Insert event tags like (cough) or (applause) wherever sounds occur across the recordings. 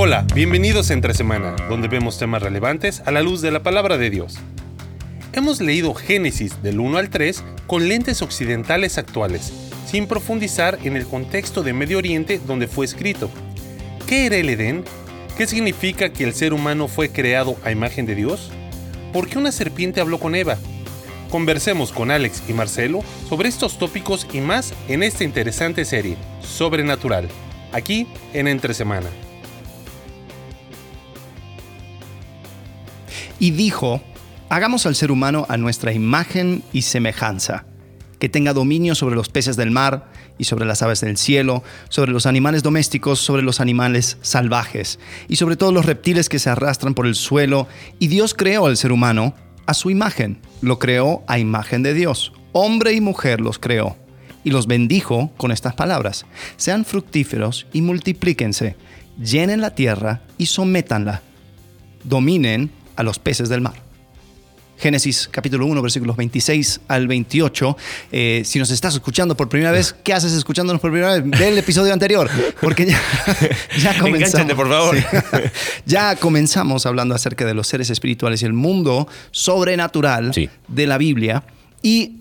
Hola, bienvenidos a Entre Semana, donde vemos temas relevantes a la luz de la palabra de Dios. Hemos leído Génesis del 1 al 3 con lentes occidentales actuales, sin profundizar en el contexto de Medio Oriente donde fue escrito. ¿Qué era el Edén? ¿Qué significa que el ser humano fue creado a imagen de Dios? ¿Por qué una serpiente habló con Eva? Conversemos con Alex y Marcelo sobre estos tópicos y más en esta interesante serie, Sobrenatural, aquí en Entre Semana. Y dijo, hagamos al ser humano a nuestra imagen y semejanza, que tenga dominio sobre los peces del mar y sobre las aves del cielo, sobre los animales domésticos, sobre los animales salvajes y sobre todos los reptiles que se arrastran por el suelo. Y Dios creó al ser humano a su imagen, lo creó a imagen de Dios. Hombre y mujer los creó y los bendijo con estas palabras. Sean fructíferos y multiplíquense, llenen la tierra y sométanla. Dominen a los peces del mar. Génesis capítulo 1, versículos 26 al 28. Eh, si nos estás escuchando por primera vez, ¿qué haces escuchándonos por primera vez? Ve el episodio anterior, porque ya, (laughs) ya comenzamos. por favor. (laughs) ya comenzamos hablando acerca de los seres espirituales y el mundo sobrenatural Sí. de la Biblia. Y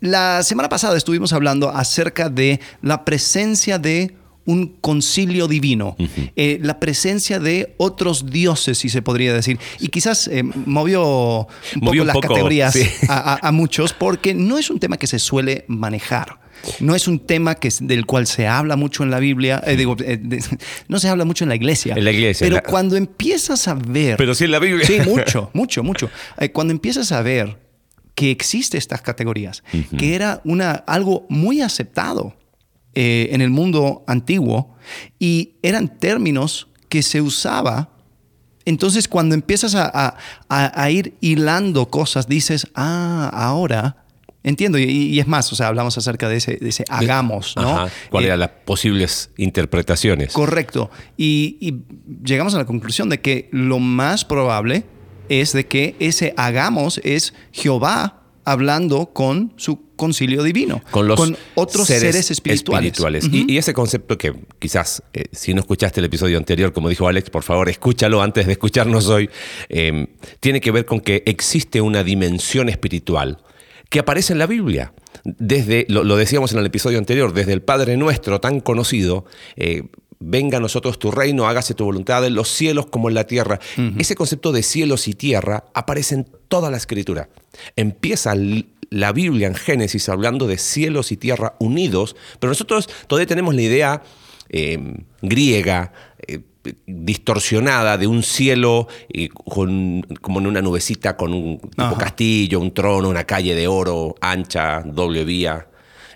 la semana pasada estuvimos hablando acerca de la presencia de un concilio divino, eh, la presencia de otros dioses, si se podría decir. Y quizás eh, movió un Movió poco un las poco, categorías sí. a, a- a muchos, porque no es un tema que se suele manejar. No es un tema que, del cual se habla mucho en la Biblia, eh, digo, de- (laughs) no se habla mucho en la iglesia. En la iglesia, Pero la- cuando empiezas a ver Pero sí en la Biblia. Sí, (laughs) mucho, mucho, mucho. Cuando empiezas a ver que existe estas categorías, que era una, algo muy aceptado eh, en el mundo antiguo y eran términos que se usaba. Entonces, cuando empiezas a, a- ir hilando cosas, dices, ah, ahora entiendo. Y, y es más, o sea, hablamos acerca de ese, de ese hagamos, ¿no? Ajá. ¿Cuáles Eh, eran las posibles interpretaciones? Correcto. Y, y llegamos a la conclusión de que lo más probable es de que ese hagamos es Jehová hablando con su concilio divino, con los otros seres, espirituales. Y- y, ese concepto que quizás, eh, si no escuchaste el episodio anterior, como dijo Alex, por favor, escúchalo antes de escucharnos hoy, eh, tiene que ver con que existe una dimensión espiritual que aparece en la Biblia. Desde, lo, lo decíamos en el episodio anterior, desde el Padre Nuestro tan conocido, eh, venga a nosotros tu reino, hágase tu voluntad en los cielos como en la tierra. Ese concepto de cielos y tierra aparece en toda la escritura. Empieza la Biblia en Génesis hablando de cielos y tierra unidos, pero nosotros todavía tenemos la idea eh, griega, eh, distorsionada de un cielo eh, con, como en una nubecita con un tipo Ajá. castillo, un trono, una calle de oro ancha, doble vía,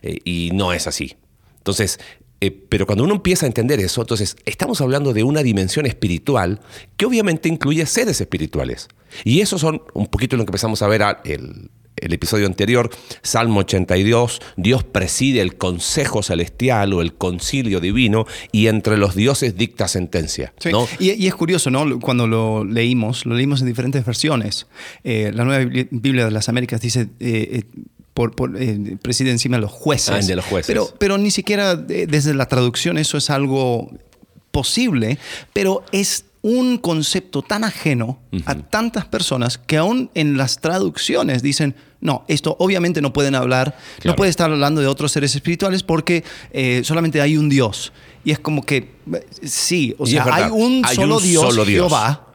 eh, y no es así. Entonces, eh, pero cuando uno empieza a entender eso, entonces estamos hablando de una dimensión espiritual que obviamente incluye seres espirituales. Y esos son un poquito lo que empezamos a ver al- el, el episodio anterior, Salmo 82, Dios preside el consejo celestial o el concilio divino y entre los dioses dicta sentencia. Sí. ¿no? Y, y es curioso, ¿no? Cuando lo leímos, lo leímos en diferentes versiones. Eh, la Nueva Biblia- de las Américas dice, eh, eh, por, por, eh, preside encima de los jueces. Ah, de los jueces. Pero, pero ni siquiera desde la traducción eso es algo posible, pero es un concepto tan ajeno a tantas personas que aún en las traducciones dicen, no, esto obviamente no pueden hablar, no puede estar hablando de otros seres espirituales porque eh, solamente hay un Dios. Y es como que, sí, o Y sea, hay un hay solo un Dios, solo Dios. Jehová,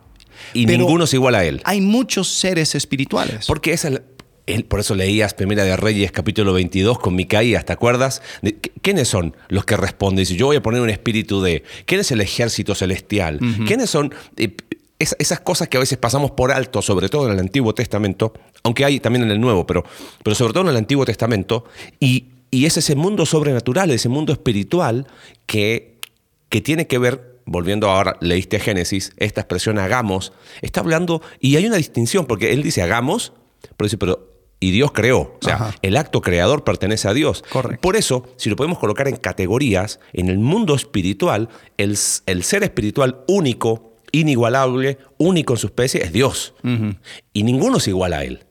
Y ninguno es igual a él. hay muchos seres espirituales. Porque esa es la- él- por eso leías Primera de Reyes capítulo 22 con Micaías, ¿te acuerdas? De- ¿qu- ¿Quiénes son los que responden? Si yo voy a poner un espíritu de... ¿Quién es el ejército celestial? ¿Quiénes son eh, es- esas cosas que a veces pasamos por alto, sobre todo en el Antiguo Testamento, aunque hay también en el Nuevo, pero, pero sobre todo en el Antiguo Testamento, y, y es ese mundo sobrenatural, ese mundo espiritual que, que tiene que ver volviendo ahora, leíste Génesis, esta expresión hagamos, está hablando, y hay una distinción, porque él dice hagamos, pero dice, pero, y Dios creó, o sea, Ajá. el acto creador pertenece a Dios. Correcto. Por eso, si lo podemos colocar en categorías, en el mundo espiritual, el, el ser espiritual único, inigualable, único en su especie, es Dios. Y ninguno es igual a Él.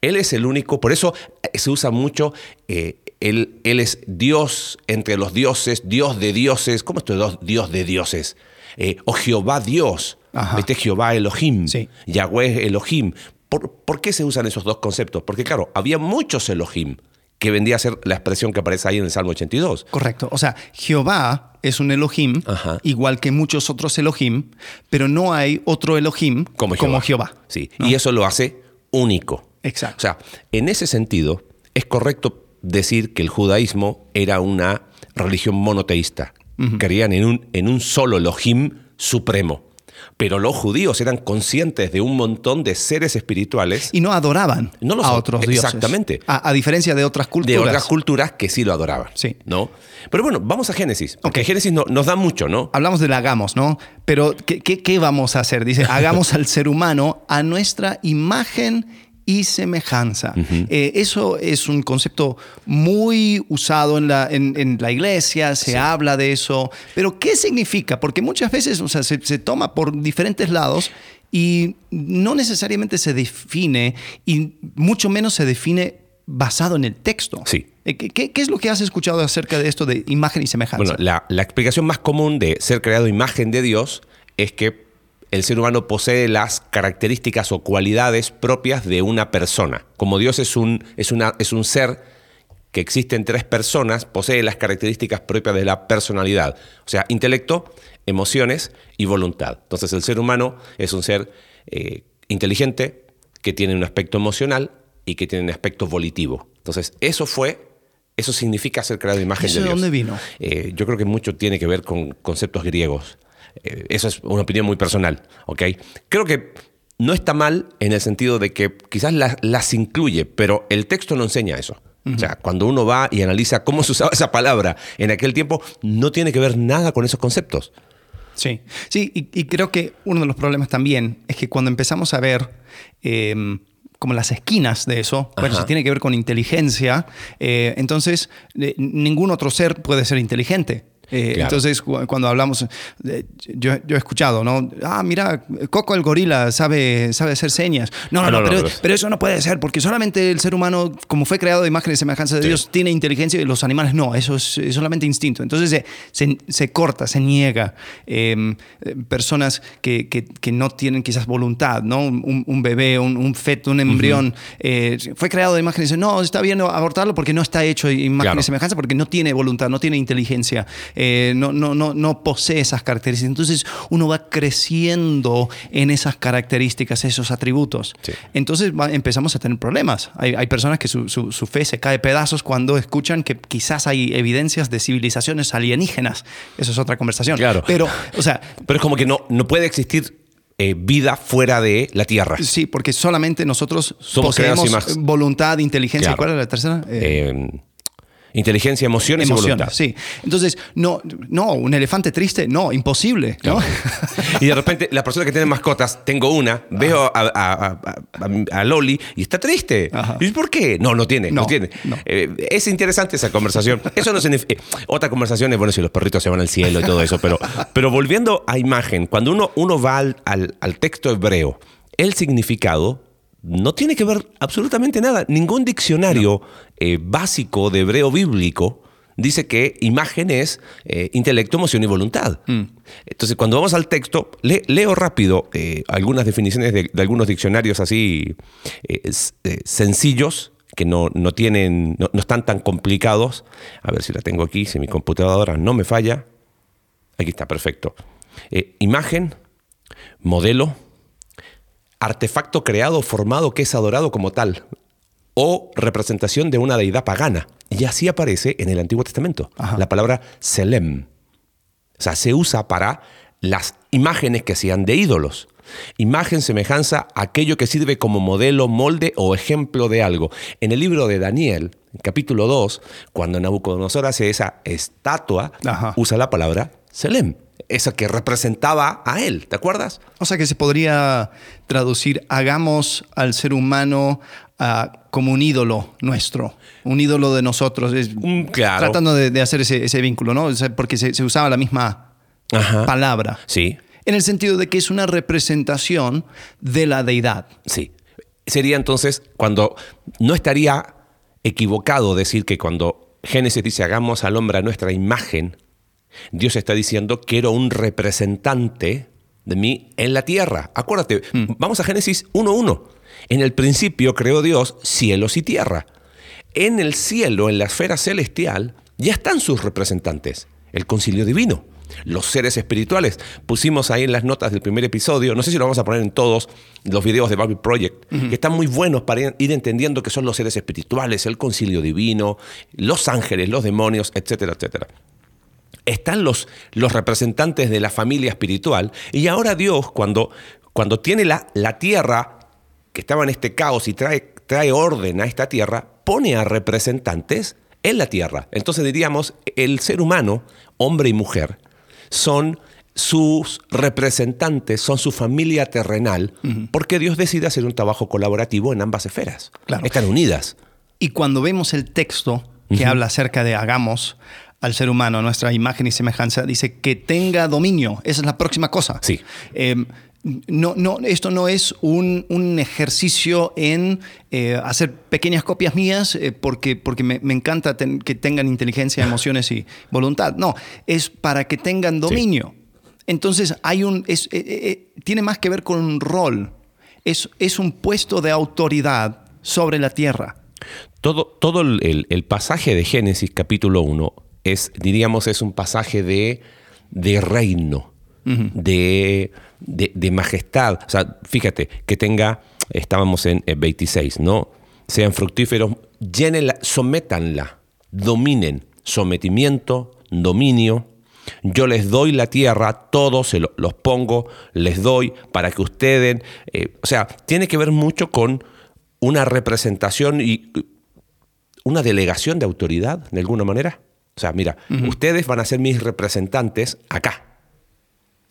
Él es el único, por eso eh, se usa mucho, eh, él, él es Dios entre los dioses, Dios de dioses. ¿Cómo esto Dios de dioses? eh, o Jehová Dios, Ajá. este Jehová Elohim, Sí. Yahweh Elohim. ¿Por, por qué se usan esos dos conceptos? Porque claro, había muchos Elohim, que vendría a ser la expresión que aparece ahí en el Salmo 82. Correcto. O sea, Jehová es un Elohim, Ajá. igual que muchos otros Elohim, pero no hay otro Elohim Como como Jehová. Jehová. Sí, y eso lo hace único. Exacto. O sea, en ese sentido, es correcto decir que el judaísmo era una religión monoteísta. Creían en un, en un solo Elohim supremo. Pero los judíos eran conscientes de un montón de seres espirituales y no adoraban No los a otros dioses. exactamente. A, a diferencia de otras de culturas. otras culturas que sí lo adoraban. Sí. ¿no? Pero bueno, vamos a Génesis. Porque. Génesis no- nos da mucho, ¿no? Hablamos del hagamos, ¿no? Pero ¿qué, qué, qué vamos a hacer? Dice, (laughs) hagamos al ser humano a nuestra imagen y semejanza. Eh, eso es un concepto muy usado en la, en, en la iglesia, se habla de eso, pero ¿qué significa? Porque muchas veces o sea, se, se toma por diferentes lados y no necesariamente se define y mucho menos se define basado en el texto. Sí. Eh, ¿Qué, qué, qué es lo que has escuchado acerca de esto de imagen y semejanza? Bueno, la, la explicación más común de ser creado imagen de Dios es que el ser humano posee las características o cualidades propias de una persona. Como Dios es un, es una, es un ser que existe en tres personas, posee las características propias de la personalidad. O sea, intelecto, emociones y voluntad. Entonces el ser humano es un ser eh, inteligente que tiene un aspecto emocional y que tiene un aspecto volitivo. Entonces eso fue, eso significa ser creado imagen ¿Eso de de Dios. dónde vino? Eh, yo creo que mucho tiene que ver con conceptos griegos. Eh, eso es una opinión muy personal, ¿ok? Creo que no está mal en el sentido de que quizás las, las incluye, pero el texto no enseña eso. O sea, cuando uno va y analiza cómo se usaba esa palabra en aquel tiempo, no tiene que ver nada con esos conceptos. Sí, sí, y, y creo que uno de los problemas también es que cuando empezamos a ver eh, como las esquinas de eso, bueno, Ajá. si tiene que ver con inteligencia, eh, entonces eh, ningún otro ser puede ser inteligente. Eh, Claro. Entonces, cu- cuando hablamos, eh, yo, yo he escuchado, ¿no? Ah, mira, Coco el gorila sabe, sabe hacer señas. No, no, Ah, no, pero, eso no puede ser, porque solamente el ser humano, como fue creado de imagen y semejanza de Sí. Dios, tiene inteligencia y los animales no, eso es, es solamente instinto. Entonces se, se- se corta, se niega. Eh, eh, personas que, que- que no tienen quizás voluntad, ¿no? Un, un bebé, un, un feto, un embrión, eh, fue creado de imagen y dice, no, está bien abortarlo porque no está hecho de imagen Claro. y semejanza, porque no tiene voluntad, no tiene inteligencia, eh, no, no, no, no posee esas características. Entonces uno va creciendo en esas características, esos atributos. Sí. Entonces va- empezamos a tener problemas. Hay, hay personas que su, su- su fe se cae a pedazos cuando escuchan que quizás hay evidencias de civilizaciones alienígenas. Eso es otra conversación. Claro. Pero, o sea, Pero es como que no, no puede existir eh, vida fuera de la Tierra. sí, porque solamente nosotros Somos poseemos y más. voluntad, inteligencia. Claro. ¿Cuál es la tercera? Eh, Eh, inteligencia, emociones, y voluntad. emociones, sí. Entonces, no, no, un elefante triste, no, imposible. ¿no? Y de repente, la persona que tiene mascotas, tengo una, veo a, a- a- a- a Loli y está triste. Ajá. ¿Y por qué? No, no tiene, no, No, tiene. no. Eh, es interesante esa conversación. Eso no significa. eh, otra conversación es, bueno, si los perritos se van al cielo y todo eso, pero, pero volviendo a imagen, cuando uno, uno va al, al- al texto hebreo, el significado no tiene que ver absolutamente nada. Ningún diccionario eh, básico de hebreo bíblico dice que imagen es eh, intelecto, emoción y voluntad. Entonces, cuando vamos al texto, le- leo rápido eh, algunas definiciones de, de algunos diccionarios así sencillos que no, no tienen, no, no están tan complicados. A ver si la tengo aquí, si mi computadora no me falla. Aquí está, perfecto. Imagen, modelo, artefacto creado formado que es adorado como tal, o representación de una deidad pagana. Y así aparece en el Antiguo Testamento Ajá. la palabra Selem. O sea, se usa para las imágenes que sean de ídolos. Imagen, semejanza, aquello que sirve como modelo, molde o ejemplo de algo. En el libro de Daniel, capítulo 2, cuando Nabucodonosor hace esa estatua, Ajá. usa la palabra Selem, esa que representaba a él, ¿te acuerdas? O sea que se podría traducir, hagamos al ser humano ah, como un ídolo nuestro, un ídolo de nosotros. Es- Mm, claro. Tratando de, de hacer ese, ese vínculo, ¿no? Porque se, se usaba la misma Ajá. palabra. Sí, En el sentido de que es una representación de la deidad. Sí. Sería entonces cuando no estaría equivocado decir que cuando Génesis dice hagamos al hombre a nuestra imagen, Dios está diciendo, quiero un representante de mí en la tierra. Acuérdate, vamos a Génesis 1.1. En el principio creó Dios cielos y tierra. En el cielo, en la esfera celestial, ya están sus representantes, el concilio divino, los seres espirituales. Pusimos ahí en las notas del primer episodio, no sé si lo vamos a poner en todos los videos de Bible Project, que están muy buenos para ir entendiendo que son los seres espirituales, el concilio divino, los ángeles, los demonios, etcétera, etcétera están los, los, representantes de la familia espiritual. Y ahora Dios, cuando, cuando tiene la, la, tierra, que estaba en este caos y trae, trae orden a esta tierra, pone a representantes en la tierra. Entonces diríamos, el ser humano, hombre y mujer, son sus representantes, son su familia terrenal, porque Dios decide hacer un trabajo colaborativo en ambas esferas. Están unidas. Y cuando vemos el texto que habla acerca de hagamos al ser humano, a nuestra imagen y semejanza, dice que tenga dominio. Esa es la próxima cosa. Sí. Em, no, no, esto no es un, ejercicio en eh, hacer pequeñas copias mías eh, porque, porque me, encanta que tengan inteligencia, (laughs) emociones y voluntad. No, es para que tengan dominio. Entonces hay un, eh, tiene más que ver con un rol. Es, es un puesto de autoridad sobre la tierra. Todo, todo el, el pasaje de Génesis capítulo 1 es, diríamos, es un pasaje de, de reino, de, de, majestad. O sea, fíjate, que tenga, estábamos en 26, ¿no? Sean fructíferos, llénenla, sométanla, dominen, sometimiento, dominio. Yo les doy la tierra, todos se los pongo, les doy para que ustedes, eh, o sea, tiene que ver mucho con una representación y una delegación de autoridad, de alguna manera. O sea, mira, ustedes van a ser mis representantes acá.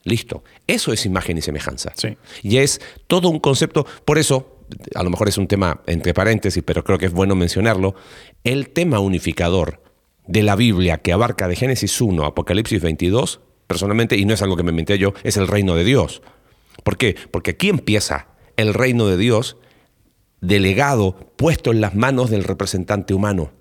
Listo. Eso es imagen y semejanza. Sí. Y es todo un concepto, por eso, a lo mejor es un tema entre paréntesis, pero creo que es bueno mencionarlo, el tema unificador de la Biblia que abarca de Génesis 1 a Apocalipsis 22, personalmente, y no es algo que me inventé yo, es el reino de Dios. ¿Por qué? Porque aquí empieza el reino de Dios delegado, puesto en las manos del representante humano.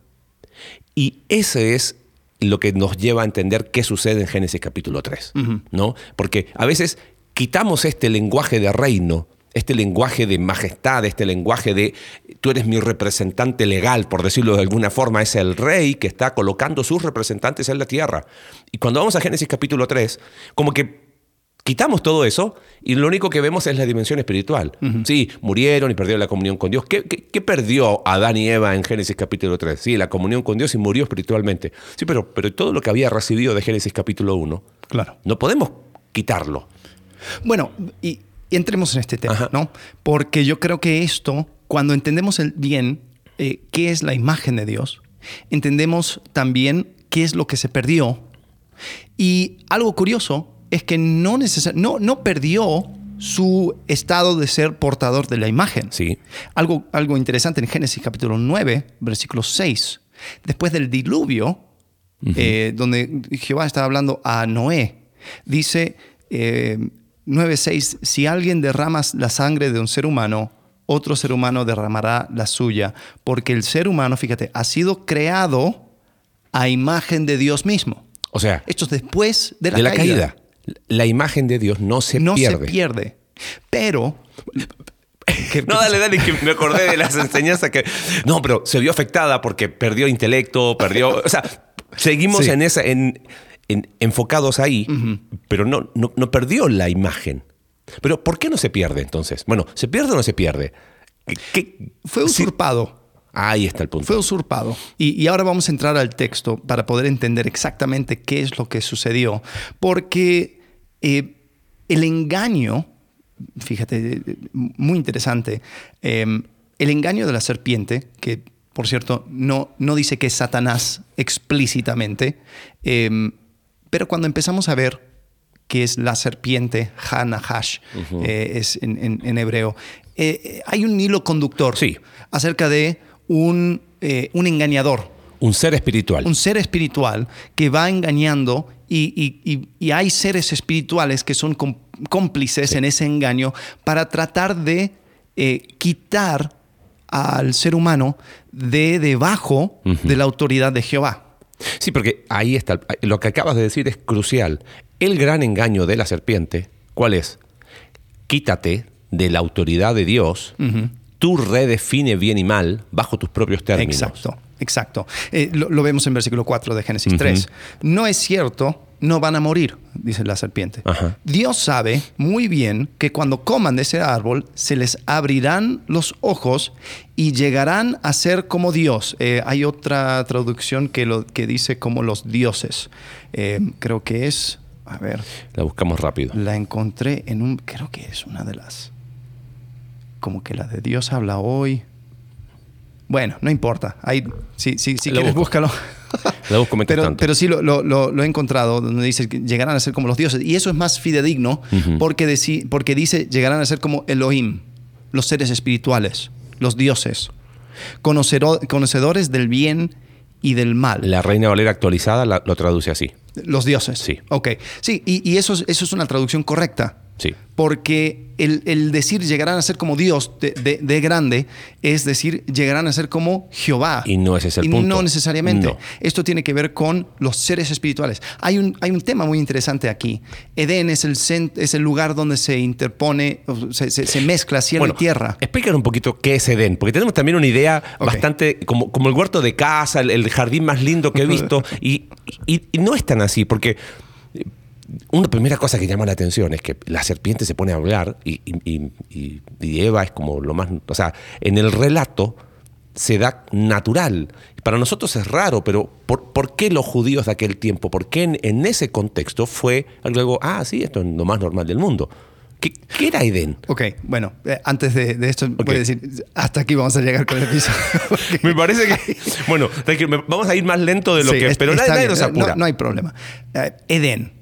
Y ese es lo que nos lleva a entender qué sucede en Génesis capítulo 3, ¿no? Porque a veces quitamos este lenguaje de reino, este lenguaje de majestad, este lenguaje de tú eres mi representante legal, por decirlo de alguna forma, es el rey que está colocando sus representantes en la tierra. Y cuando vamos a Génesis capítulo 3, como que Quitamos todo eso y lo único que vemos es la dimensión espiritual. Sí, murieron y perdieron la comunión con Dios. ¿Qué, perdió Adán y Eva en Génesis capítulo 3? Sí, la comunión con Dios y murió espiritualmente. Sí, pero, pero todo lo que había recibido de Génesis capítulo 1, claro. no podemos quitarlo. Bueno, y, entremos en este tema, ¿no? Porque yo creo que esto, cuando entendemos el bien eh, qué es la imagen de Dios, entendemos también qué es lo que se perdió. Y algo curioso es que no, no, no perdió su estado de ser portador de la imagen. Sí. Algo, algo interesante en Génesis capítulo 9, versículo 6. Después del diluvio, eh, donde Jehová estaba hablando a Noé, dice eh, 9.6, si alguien derrama la sangre de un ser humano, otro ser humano derramará la suya, porque el ser humano, fíjate, ha sido creado a imagen de Dios mismo. O sea, esto es después de la, caída la imagen de Dios no se pierde. No se pierde. Pero. no, dale, dale, que me acordé de las enseñanzas que. No, pero se vio afectada porque perdió intelecto, perdió. O sea, seguimos en esa, en, enfocados ahí, pero no, no, perdió la imagen. Pero ¿por qué no se pierde entonces? Bueno, ¿se pierde o no se pierde? Fue usurpado. Ahí está el punto. Fue usurpado. Y, ahora vamos a entrar al texto para poder entender exactamente qué es lo que sucedió. Porque eh, el engaño, fíjate, muy interesante, em, el engaño de la serpiente, que por cierto no, no dice que es Satanás explícitamente, em, pero cuando empezamos a ver que es la serpiente, Hanahash, eh, es en, hebreo, eh, hay un hilo conductor sí. acerca de un, eh, un engañador. Un ser espiritual. Un ser espiritual que va engañando y, hay seres espirituales que son cómplices en ese engaño para tratar de eh, quitar al ser humano de debajo de la autoridad de Jehová. Sí, porque ahí está. Lo que acabas de decir es crucial. El gran engaño de la serpiente, ¿cuál es? Quítate de la autoridad de Dios, tú redefine bien y mal bajo tus propios términos. Exacto, exacto. Eh, lo, lo vemos en versículo 4 de Génesis 3. No es cierto, no van a morir, dice la serpiente. Ajá. Dios sabe muy bien que cuando coman de ese árbol se les abrirán los ojos y llegarán a ser como Dios. Eh, hay otra traducción que, lo, que dice como los dioses. Eh, creo que es, a ver, La buscamos rápido. la encontré en un, creo que es una de las, como que la de Dios habla hoy. Bueno, no importa. Ahí, si si, si quieres, busco. búscalo. La busco mientras Pero, pero sí lo, lo- lo- lo he encontrado, donde dice que llegarán a ser como los dioses. Y eso es más fidedigno porque, deci- porque dice llegarán a ser como Elohim, los seres espirituales, los dioses, conocero- conocedores del bien y del mal. La Reina Valera actualizada la- lo traduce así. Los dioses. Sí. Ok. Sí, y, y eso, es, eso es una traducción correcta. Sí. Porque el, el decir llegarán a ser como Dios de, de- de grande es decir, llegarán a ser como Jehová. Y no ese es el Y punto. No necesariamente. No. Esto tiene que ver con los seres espirituales. Hay un, hay un tema muy interesante aquí. Edén es el, es el lugar donde se interpone, se, se- se mezcla cielo y tierra. Explícanos un poquito qué es Edén, porque tenemos también una idea bastante como, como el huerto de casa, el, el jardín más lindo que he visto, (laughs) y, y- y no es tan así, porque una primera cosa que llama la atención es que la serpiente se pone a hablar y, y- y- y- y Eva es como lo más... O sea, en el relato se da natural. Para nosotros es raro, pero ¿por, por qué los judíos de aquel tiempo? ¿Por qué en, en ese contexto fue algo, ah, sí, esto es lo más normal del mundo? ¿Qué, qué era Edén? Ok, bueno, eh, antes de, de esto voy a decir, hasta aquí vamos a llegar con el episodio. (laughs) Me parece que. Bueno, vamos a ir más lento de lo Sí, que. es- Pero nadie, nadie nos apura. No, no hay problema. Eh, Edén.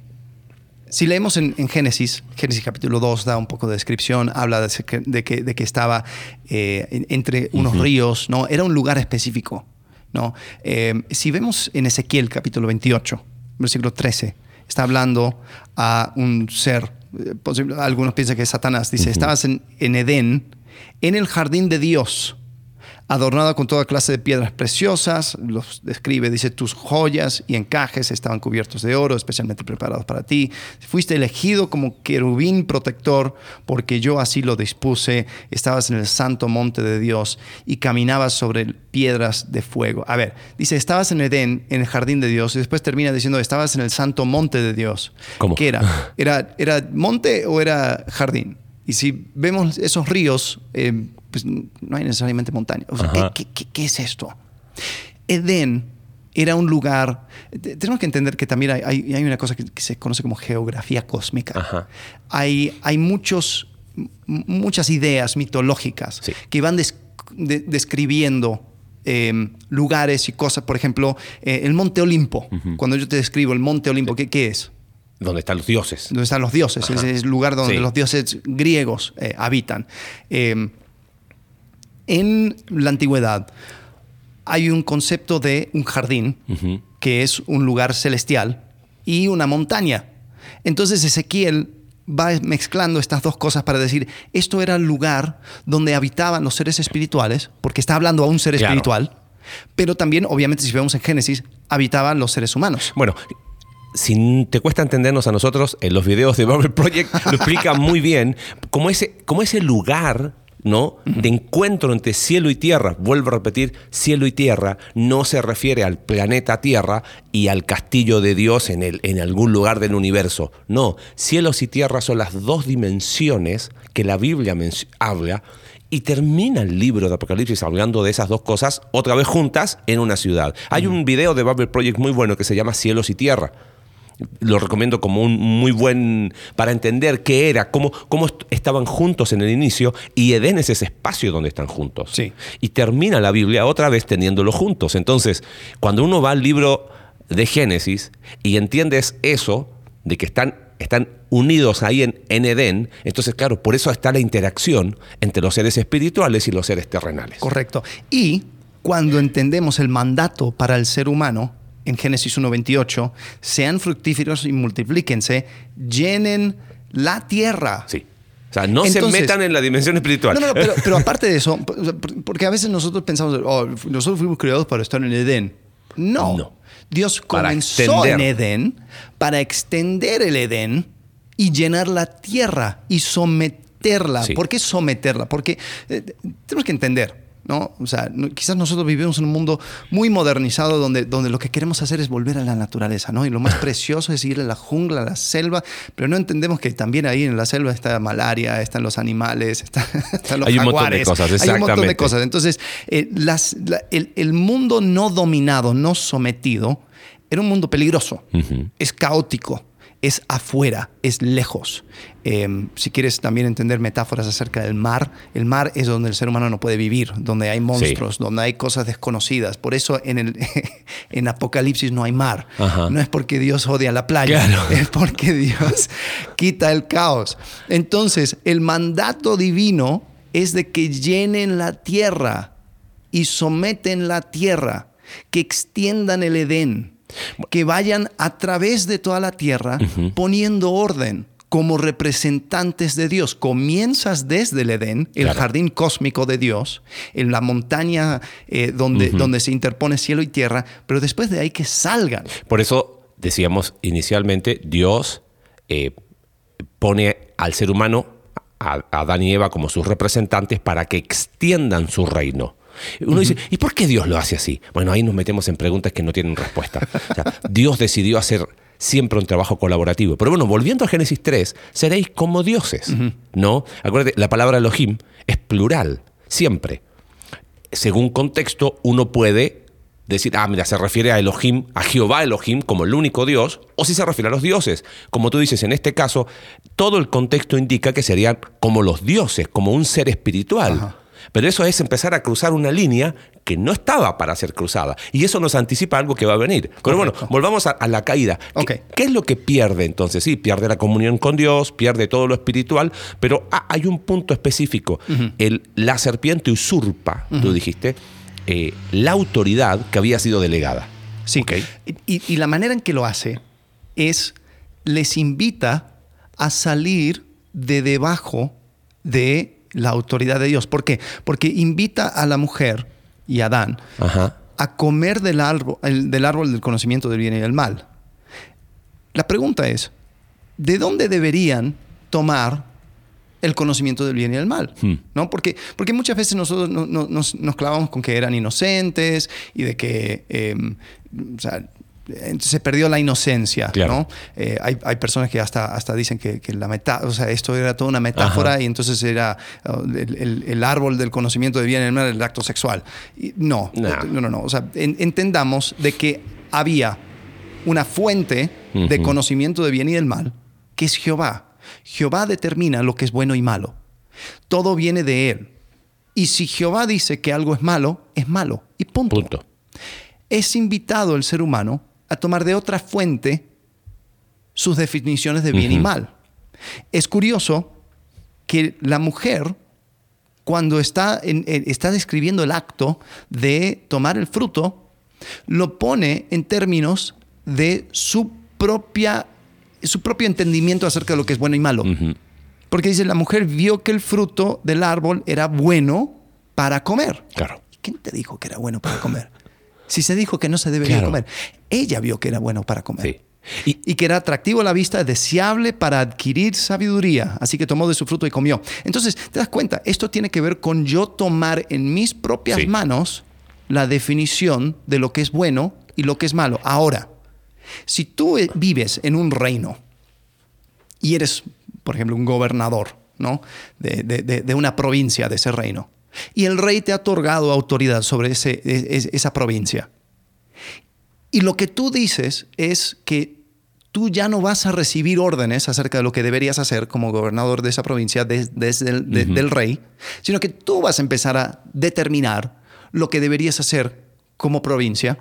Si leemos en, en Génesis, Génesis capítulo 2 da un poco de descripción, habla de, que- de que, de que estaba eh, en- entre unos ríos, ¿no? Era un lugar específico, ¿no? Eh, si vemos en Ezequiel capítulo 28, versículo 13, está hablando a un ser, eh, posible- algunos piensan que es Satanás, dice, estabas en, en Edén, en el jardín de Dios adornada con toda clase de piedras preciosas, los describe, dice, tus joyas y encajes estaban cubiertos de oro, especialmente preparados para ti. Fuiste elegido como querubín protector, porque yo así lo dispuse. Estabas en el santo monte de Dios y caminabas sobre piedras de fuego. A ver, dice, estabas en Edén, en el jardín de Dios, y después termina diciendo, estabas en el santo monte de Dios. ¿Cómo? ¿Qué era? (laughs) ¿Era, era monte o era jardín? Y si vemos esos ríos, eh, pues no hay necesariamente montaña. O sea, ¿qué, Ajá. qué- qué- qué es esto? Edén era un lugar. te- Tenemos que entender que también hay, hay- hay una cosa que, que se conoce como geografía cósmica. Ajá. Hay, hay muchos, muchas ideas mitológicas Sí. que van des- de- describiendo eh, lugares y cosas. Por ejemplo, eh, el Monte Olimpo. Cuando yo te describo el Monte Olimpo, ¿qué, qué es? Donde están los dioses. donde están los dioses, Ajá. es el lugar donde Sí. los dioses griegos eh, habitan. En la antigüedad hay un concepto de un jardín, que es un lugar celestial, y una montaña. Entonces Ezequiel va mezclando estas dos cosas para decir, esto era el lugar donde habitaban los seres espirituales, porque está hablando a un ser Claro. espiritual, pero también, obviamente, si vemos en Génesis, habitaban los seres humanos. Bueno, si te cuesta entendernos a nosotros, en los videos de Bible Project lo explica muy bien, como ese, como ese lugar. ¿No? De encuentro entre cielo y tierra. Vuelvo a repetir, cielo y tierra no se refiere al planeta Tierra y al castillo de Dios en, el, en algún lugar del universo. No, cielos y tierra son las dos dimensiones que la Biblia habla y termina el libro de Apocalipsis hablando de esas dos cosas otra vez juntas en una ciudad. Hay un video de Bible Project muy bueno que se llama Cielos y Tierra. Lo recomiendo como un muy buen para entender qué era, cómo, cómo est- estaban juntos en el inicio y Edén es ese espacio donde están juntos. Sí. Y termina la Biblia otra vez teniéndolo juntos. Entonces, cuando uno va al libro de Génesis y entiendes eso, de que están, están unidos ahí en, en Edén, entonces, claro, por eso está la interacción entre los seres espirituales y los seres terrenales. Correcto. Y cuando entendemos el mandato para el ser humano, en Génesis 1.28, sean fructíferos y multiplíquense, llenen la tierra. Sí. O sea, no Entonces- se metan en la dimensión espiritual. No, no, pero, pero (laughs) aparte de eso, por- porque a veces nosotros pensamos, oh, nosotros fuimos creados para estar en Edén. No. No. Dios comenzó en Edén para extender el Edén y llenar la tierra y someterla. Sí. ¿Por qué someterla? Porque eh, tenemos que entender. ¿No? O sea, no- quizás nosotros vivimos en un mundo muy modernizado donde, donde lo que queremos hacer es volver a la naturaleza, ¿no? Y lo más (laughs) precioso es ir a la jungla, a la selva, pero no entendemos que también ahí en la selva está malaria, están los animales, está- (laughs) están los Hay un montón de jaguares, cosas, Hay un montón de exactamente. cosas. Entonces, eh, las- la- el, el mundo no dominado, no sometido, era un mundo peligroso, es caótico, es afuera, es lejos. Eh, si quieres también entender metáforas acerca del mar, el mar es donde el ser humano no puede vivir, donde hay monstruos, donde hay cosas desconocidas. Por eso en, el, (laughs) en Apocalipsis no hay mar. Ajá. No es porque Dios odia la playa, Claro. (laughs) es porque Dios quita el caos. Entonces, el mandato divino es de que llenen la tierra y someten la tierra, que extiendan el Edén, que vayan a través de toda la tierra poniendo orden como representantes de Dios. Comienzas desde el Edén, el Claro. jardín cósmico de Dios, en la montaña eh, donde, donde se interpone cielo y tierra, pero después de ahí que salgan. Por eso decíamos inicialmente, Dios eh, pone al ser humano, a Adán y Eva, como sus representantes para que extiendan su reino. Uno dice, ¿y por qué Dios lo hace así? Bueno, ahí nos metemos en preguntas que no tienen respuesta. O sea, (laughs) Dios decidió hacer siempre un trabajo colaborativo. Pero bueno, volviendo a Génesis 3, seréis como dioses, ¿no? Acuérdate, la palabra Elohim es plural, siempre según contexto, uno puede decir, ah, mira, se refiere a Elohim, a Jehová Elohim como el único Dios, o si se refiere a los dioses. Como tú dices, en este caso, todo el contexto indica que serían como los dioses, como un ser espiritual. Pero eso es empezar a cruzar una línea que no estaba para ser cruzada. Y eso nos anticipa algo que va a venir. Pero bueno, volvamos a, a la caída. ¿Qué, Ok. qué es lo que pierde entonces? Sí, pierde la comunión con Dios, pierde todo lo espiritual, pero ha- hay un punto específico. El, la serpiente usurpa, tú dijiste, eh, la autoridad que había sido delegada. Sí. Y, y la manera en que lo hace es les invita a salir de debajo de la autoridad de Dios. ¿Por qué? Porque invita a la mujer y a Adán Ajá. a comer del árbol, el- del árbol del conocimiento del bien y del mal. La pregunta es, ¿de dónde deberían tomar el conocimiento del bien y del mal? Hmm. ¿No? Porque, porque muchas veces nosotros no- no- nos, nos clavamos con que eran inocentes y de que eh, o sea, eh, se perdió la inocencia. Claro. ¿no? Eh, hay, hay personas que hasta, hasta dicen que, que la meta, o sea, esto era toda una metáfora Ajá. y entonces era uh, el, el- el árbol del conocimiento del bien y del mal, el acto sexual. Y no, No. no, no, no. O sea, en- entendamos de que había una fuente de conocimiento de bien y del mal, que es Jehová. Jehová determina lo que es bueno y malo. Todo viene de Él. Y si Jehová dice que algo es malo, es malo. Y punto. Punto. Es invitado el ser humano a tomar de otra fuente sus definiciones de bien y mal. Es curioso que la mujer, cuando está, en- está describiendo el acto de tomar el fruto, lo pone en términos de su propia su propio entendimiento acerca de lo que es bueno y malo. Porque dice, la mujer vio que el fruto del árbol era bueno para comer. Claro. ¿Quién te dijo que era bueno para comer? Si se dijo que no se debería Claro. comer. Ella vio que era bueno para comer. Sí. Y, Y que era atractivo a la vista, deseable para adquirir sabiduría. Así que tomó de su fruto y comió. Entonces, te das cuenta, esto tiene que ver con yo tomar en mis propias Sí. manos la definición de lo que es bueno y lo que es malo. Ahora, si tú eh, vives en un reino y eres, por ejemplo, un gobernador ¿no? de, de- de- de una provincia de ese reino, y el rey te ha otorgado autoridad sobre ese- es- esa provincia, y lo que tú dices es que tú ya no vas a recibir órdenes acerca de lo que deberías hacer como gobernador de esa provincia des- desde el de- del rey, sino que tú vas a empezar a determinar lo que deberías hacer como provincia.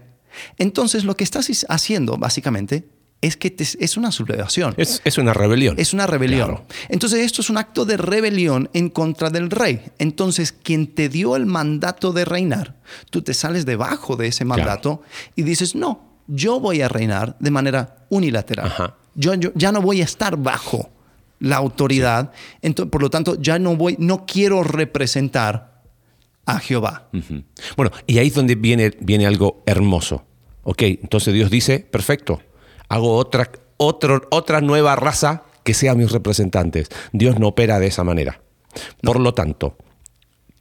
Entonces lo que estás haciendo básicamente es que te- es una sublevación. es, es una rebelión. Es una rebelión. Claro. Entonces esto es un acto de rebelión en contra del rey. Entonces quien te dio el mandato de reinar, tú te sales debajo de ese mandato y dices, no, yo voy a reinar de manera unilateral. Ajá. Yo, yo ya no voy a estar bajo la autoridad. Por lo tanto, ya no voy, no quiero representar a Jehová. Bueno, y ahí es donde viene, viene algo hermoso. Ok, entonces Dios dice, perfecto, hago otra, otro, otra nueva raza que sea mis representantes. Dios no opera de esa manera. Por lo tanto,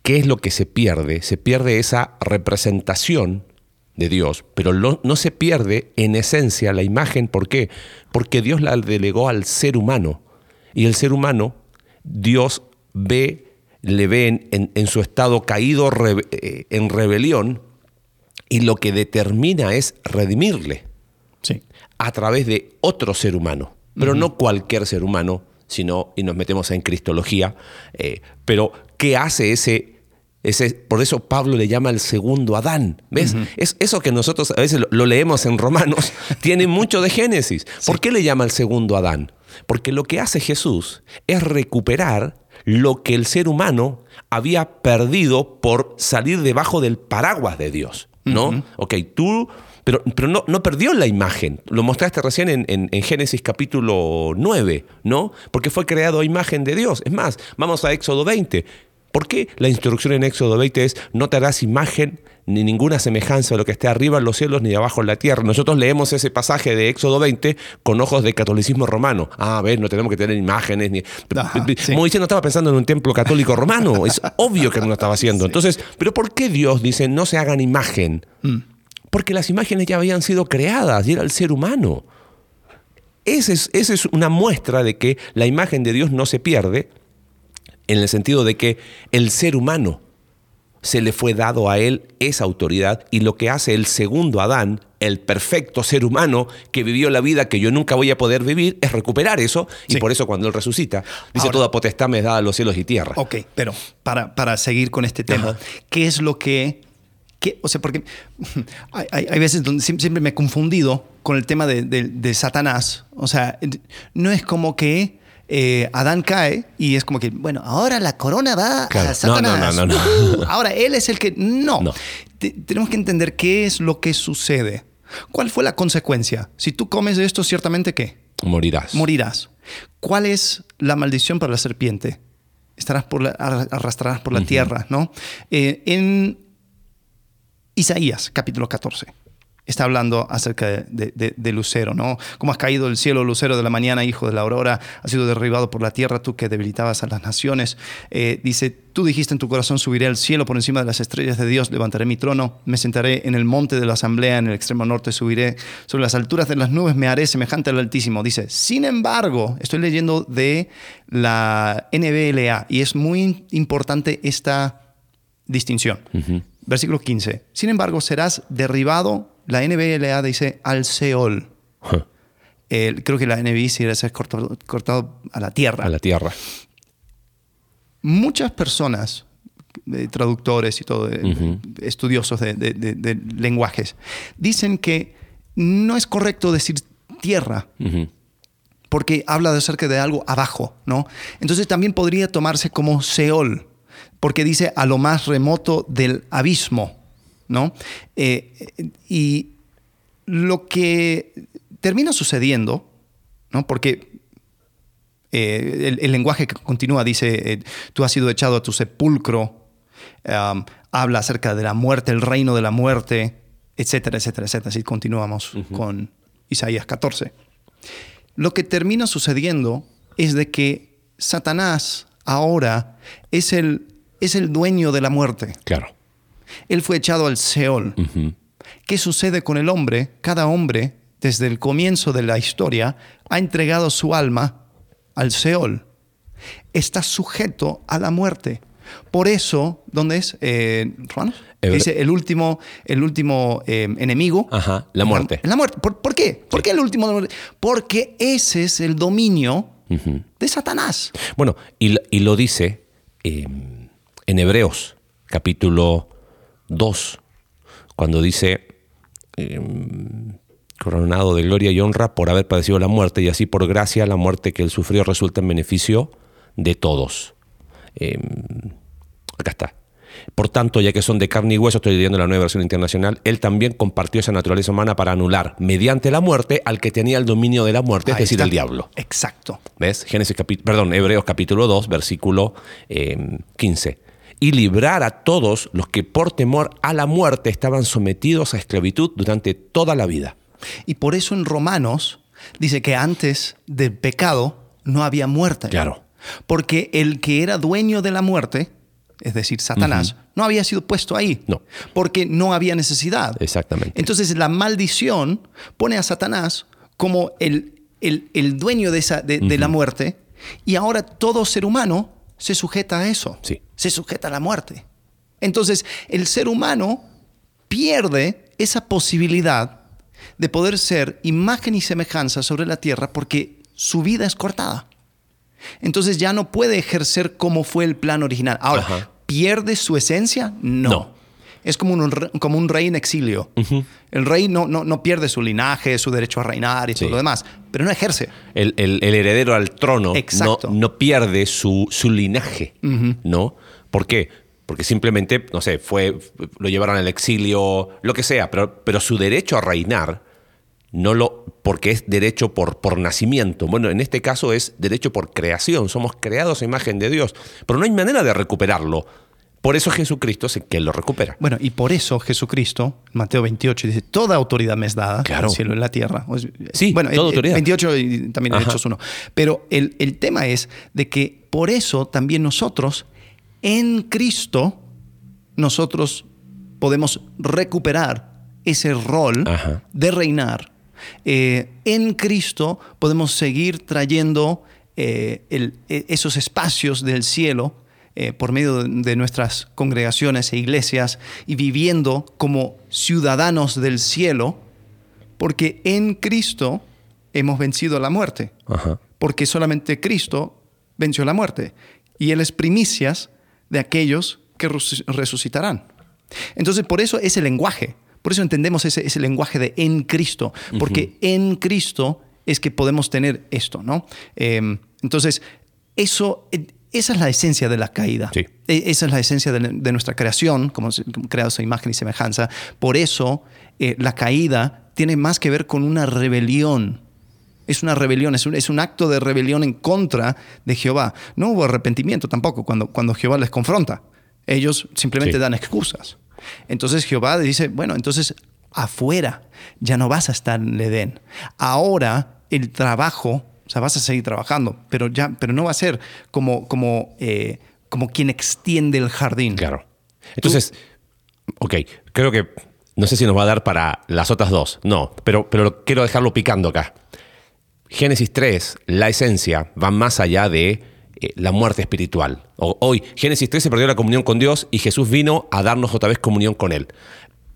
¿qué es lo que se pierde? Se pierde esa representación de Dios, pero no se pierde en esencia la imagen. ¿Por qué? Porque Dios la delegó al ser humano. Y el ser humano, Dios ve, le ve en, su estado caído eh, en rebelión y lo que determina es redimirle. A través de otro ser humano, pero no cualquier ser humano, sino, y nos metemos en cristología, eh, pero ¿qué hace ese por eso Pablo le llama el segundo Adán. ¿Ves? es, eso que nosotros a veces lo, leemos en Romanos (laughs) tiene mucho de Génesis. ¿Por qué le llama el segundo Adán? Porque lo que hace Jesús es recuperar lo que el ser humano había perdido por salir debajo del paraguas de Dios. ¿No? Ok, tú pero, pero no, no, perdió la imagen. Lo mostraste recién en, en, Génesis capítulo 9, ¿no? Porque fue creado a imagen de Dios. Es más, vamos a Éxodo 20. ¿Por qué la instrucción en Éxodo 20 es no te harás imagen ni ninguna semejanza de lo que esté arriba en los cielos ni abajo en la tierra? Nosotros leemos ese pasaje de Éxodo 20 con ojos de catolicismo romano. Ah, ver, no tenemos que tener imágenes. Ni... Como diciendo, estaba pensando en un templo católico romano. Es obvio que no lo estaba haciendo. (laughs) Entonces, ¿pero por qué Dios dice no se hagan imagen? Mm. Porque las imágenes ya habían sido creadas y era el ser humano. Esa es, esa es una muestra de que la imagen de Dios no se pierde en el sentido de que el ser humano se le fue dado a él esa autoridad y lo que hace el segundo Adán, el perfecto ser humano que vivió la vida que yo nunca voy a poder vivir, es recuperar eso y por eso cuando él resucita, dice toda potestad me da a los cielos y tierra. Ok, pero para, para seguir con este tema, ¿qué es lo que... o sea, porque (laughs) hay, veces donde siempre me he confundido con el tema de, de Satanás. O sea, no es como que eh, Adán cae y es como que, bueno, ahora la corona va a Satanás. No, no, no, ahora él es el que... No. tenemos que entender qué es lo que sucede. ¿Cuál fue la consecuencia? Si tú comes de esto, ciertamente qué? Morirás. Morirás. ¿Cuál es la maldición para la serpiente? Estarás por la, arrastrarás por la tierra, ¿no? Eh, en Isaías, capítulo 14 está hablando acerca de, Lucero, ¿no? Cómo has caído del cielo, Lucero de la mañana, hijo de la aurora, has sido derribado por la tierra, tú que debilitabas a las naciones. Eh, dice, tú dijiste en tu corazón, subiré al cielo por encima de las estrellas de Dios, levantaré mi trono, me sentaré en el monte de la asamblea, en el extremo norte subiré, sobre las alturas de las nubes me haré semejante al Altísimo. Dice, sin embargo, estoy leyendo de la NBLA y es muy importante esta distinción. Versículo 15. Sin embargo, serás derribado la NBLA dice al Seol. creo que la NBI sí ser cortado, cortado, a la tierra. A la tierra. Muchas personas, eh, traductores y todo, eh, estudiosos de, lenguajes, dicen que no es correcto decir tierra. Porque habla de acerca de algo abajo, ¿no? Entonces también podría tomarse como Seol, porque dice a lo más remoto del abismo. ¿no? Eh, y lo que termina sucediendo, ¿no? Porque eh, el, lenguaje que continúa dice, eh, tú has sido echado a tu sepulcro, habla acerca de la muerte, el reino de la muerte, etcétera, etcétera, etcétera. Así continuamos con Isaías 14. Lo que termina sucediendo es de que Satanás ahora es el, es el dueño de la muerte. Claro. Él fue echado al Seol. ¿Qué sucede con el hombre? Cada hombre, desde el comienzo de la historia, ha entregado su alma al Seol. Está sujeto a la muerte. Por eso, ¿dónde es? Eh, Dice el último, el último eh, enemigo. Ajá, la muerte. La, muerte. ¿Por, qué? ¿Por qué el último? Porque ese es el dominio de Satanás. Bueno, y, lo dice em, en Hebreos, capítulo 2, cuando dice, em, coronado de gloria y honra por haber padecido la muerte, y así por gracia la muerte que él sufrió resulta en beneficio de todos. Em, acá está. Por tanto, ya que son de carne y hueso, estoy leyendo la nueva versión internacional, él también compartió esa naturaleza humana para anular, mediante la muerte, al que tenía el dominio de la muerte, es decir, el diablo. Exacto. ¿Ves? Génesis perdón, Hebreos capítulo 2, versículo 15. Y librar a todos los que por temor a la muerte estaban sometidos a esclavitud durante toda la vida. Y por eso en Romanos dice que antes del pecado no había muerte. Claro. Porque el que era dueño de la muerte, es decir, Satanás, no había sido puesto ahí. No. Porque no había necesidad. Exactamente. Entonces la maldición pone a Satanás como el, el, el dueño de, esa, de, de la muerte y ahora todo ser humano se sujeta a eso. Sí. Se sujeta a la muerte. Entonces el ser humano pierde esa posibilidad de poder ser imagen y semejanza sobre la tierra porque su vida es cortada. Entonces ya no puede ejercer como fue el plan original. Ahora, Ajá. ¿pierde su esencia? No. No. Es como un, como un rey en exilio. El rey no, no, no pierde su linaje, su derecho a reinar y Sí. todo lo demás, pero no ejerce. El, el- el heredero al trono no, no pierde su, su linaje, ¿no? ¿Por qué? Porque simplemente, no sé, fue, lo llevaron al exilio, lo que sea, pero, pero su derecho a reinar, no lo, porque es derecho por, por nacimiento. Bueno, en este caso es derecho por creación, somos creados a imagen de Dios, pero no hay manera de recuperarlo. Por eso Jesucristo es el que lo recupera. Bueno, y por eso Jesucristo, Mateo 28, dice, toda autoridad me es dada Claro. en el cielo y en la tierra. Sí, bueno, toda el- autoridad. 28 y también en. Hechos 1. Pero el, el tema es de que por eso también nosotros, en Cristo, nosotros podemos recuperar ese rol Ajá. de reinar. Eh, en Cristo podemos seguir trayendo eh, el- e- esos espacios del cielo eh, por medio de, nuestras congregaciones e iglesias y viviendo como ciudadanos del cielo, porque en Cristo hemos vencido la muerte, Ajá. porque solamente Cristo venció la muerte y Él es primicias de aquellos que resu- resucitarán. Entonces, por eso ese lenguaje, por eso entendemos ese, ese lenguaje de en Cristo, porque en Cristo es que podemos tener esto, ¿no? Eh, entonces, eso, esa es la esencia de la caída. Sí. E- Esa es la esencia de, de nuestra creación, como creados a imagen y semejanza. Por eso, eh, la caída tiene más que ver con una rebelión. Es una rebelión, es un, es un acto de rebelión en contra de Jehová. No hubo arrepentimiento tampoco cuando, cuando Jehová les confronta. Ellos simplemente Sí. dan excusas. Entonces Jehová dice, bueno, entonces afuera ya no vas a estar en el Edén. Ahora el trabajo, o sea, vas a seguir trabajando, pero, ya, pero no va a ser como, como, eh, como quien extiende el jardín. Claro. Entonces, ok, creo que no sé si nos va a dar para las otras dos. No, pero, pero quiero dejarlo picando acá. Génesis 3, la esencia, va más allá de eh, la muerte espiritual. O- hoy, Génesis 3 se perdió la comunión con Dios y Jesús vino a darnos otra vez comunión con Él.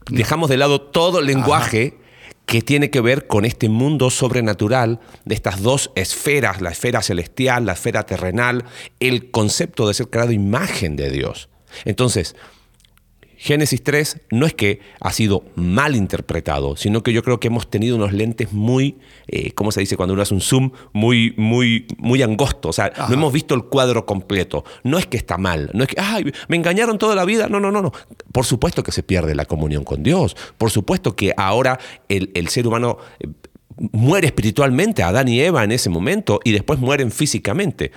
Dejamos de lado todo el lenguaje que tiene que ver con este mundo sobrenatural de estas dos esferas, la esfera celestial, la esfera terrenal, el concepto de ser creado imagen de Dios. Entonces, Génesis 3 no es que ha sido mal interpretado, sino que yo creo que hemos tenido unos lentes muy, eh, ¿cómo se dice cuando uno hace un zoom? Muy, muy, muy angosto. O sea, no hemos visto el cuadro completo. No es que está mal, no es que, ay, me engañaron toda la vida. No, no, no, no. Por supuesto que se pierde la comunión con Dios. Por supuesto que ahora el, el ser humano eh, muere espiritualmente, Adán y Eva en ese momento, y después mueren físicamente.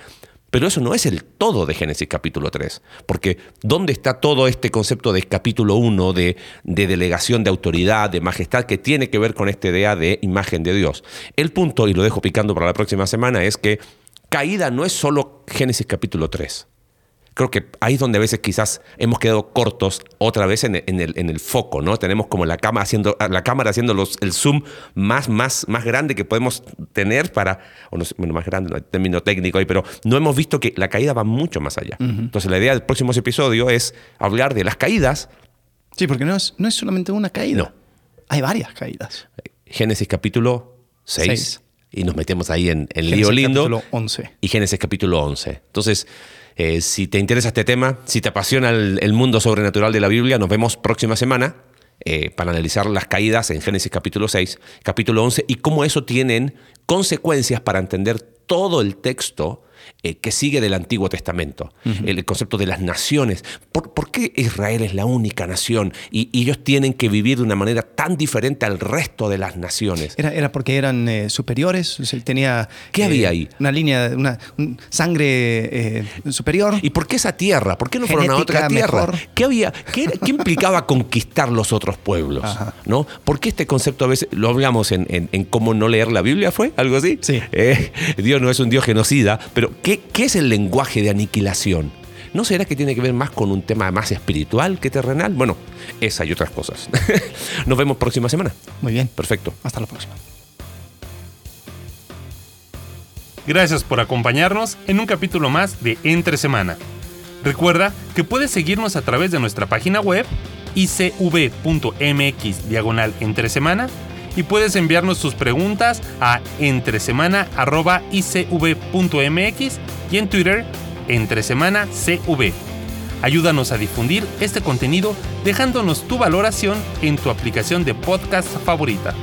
Pero eso no es el todo de Génesis capítulo 3, porque ¿dónde está todo este concepto de capítulo 1 de, de delegación de autoridad, de majestad, que tiene que ver con esta idea de imagen de Dios? El punto, y lo dejo picando para la próxima semana, es que caída no es solo Génesis capítulo 3. Creo que ahí es donde a veces quizás hemos quedado cortos otra vez en el, en el, en el foco, ¿no? Tenemos como la cámara haciendo, la cámara haciendo los, el zoom más, más, más grande que podemos tener para, o no bueno, más grande, no hay término técnico ahí, pero no hemos visto que la caída va mucho más allá. Entonces la idea del próximo episodio es hablar de las caídas, Sí, porque no es, no es solamente una caída. No. Hay varias caídas. Génesis capítulo 6, Seis. y nos metemos ahí en, Génesis lío lindo. capítulo 11. y Génesis capítulo 11. Entonces, eh, si te interesa este tema, si te apasiona el, mundo sobrenatural de la Biblia, nos vemos próxima semana eh, para analizar las caídas en Génesis capítulo 6, capítulo 11 y cómo eso tienen consecuencias para entender todo el texto eh, que sigue del Antiguo Testamento, el concepto de las naciones. ¿Por, por qué Israel es la única nación y, y ellos tienen que vivir de una manera tan diferente al resto de las naciones? Era, era porque eran eh, superiores, o sea, tenía... ¿Qué eh, había ahí? Una línea, una un sangre eh, superior. ¿Y por qué esa tierra? ¿Por qué no fueron a otra tierra? mejor. ¿Qué, había, qué, qué implicaba (laughs) conquistar los otros pueblos? Ajá. ¿no? ¿Por qué este concepto a veces lo hablamos en, en- en cómo no leer la Biblia? ¿Fue algo así? Sí. Dios no es un Dios genocida, pero ¿qué, qué es el lenguaje de aniquilación? ¿No será que tiene que ver más con un tema más espiritual que terrenal? Bueno, esa y otras cosas. (laughs) Nos vemos próxima semana. Muy bien. Perfecto. Hasta la próxima. Gracias por acompañarnos en un capítulo más de Entre Semana. Recuerda que puedes seguirnos a través de nuestra página web icv.mx diagonal entre semana y puedes enviarnos tus preguntas a entresemana.icv.mx y en Twitter entresemanacv. Ayúdanos a difundir este contenido dejándonos tu valoración en tu aplicación de podcast favorita.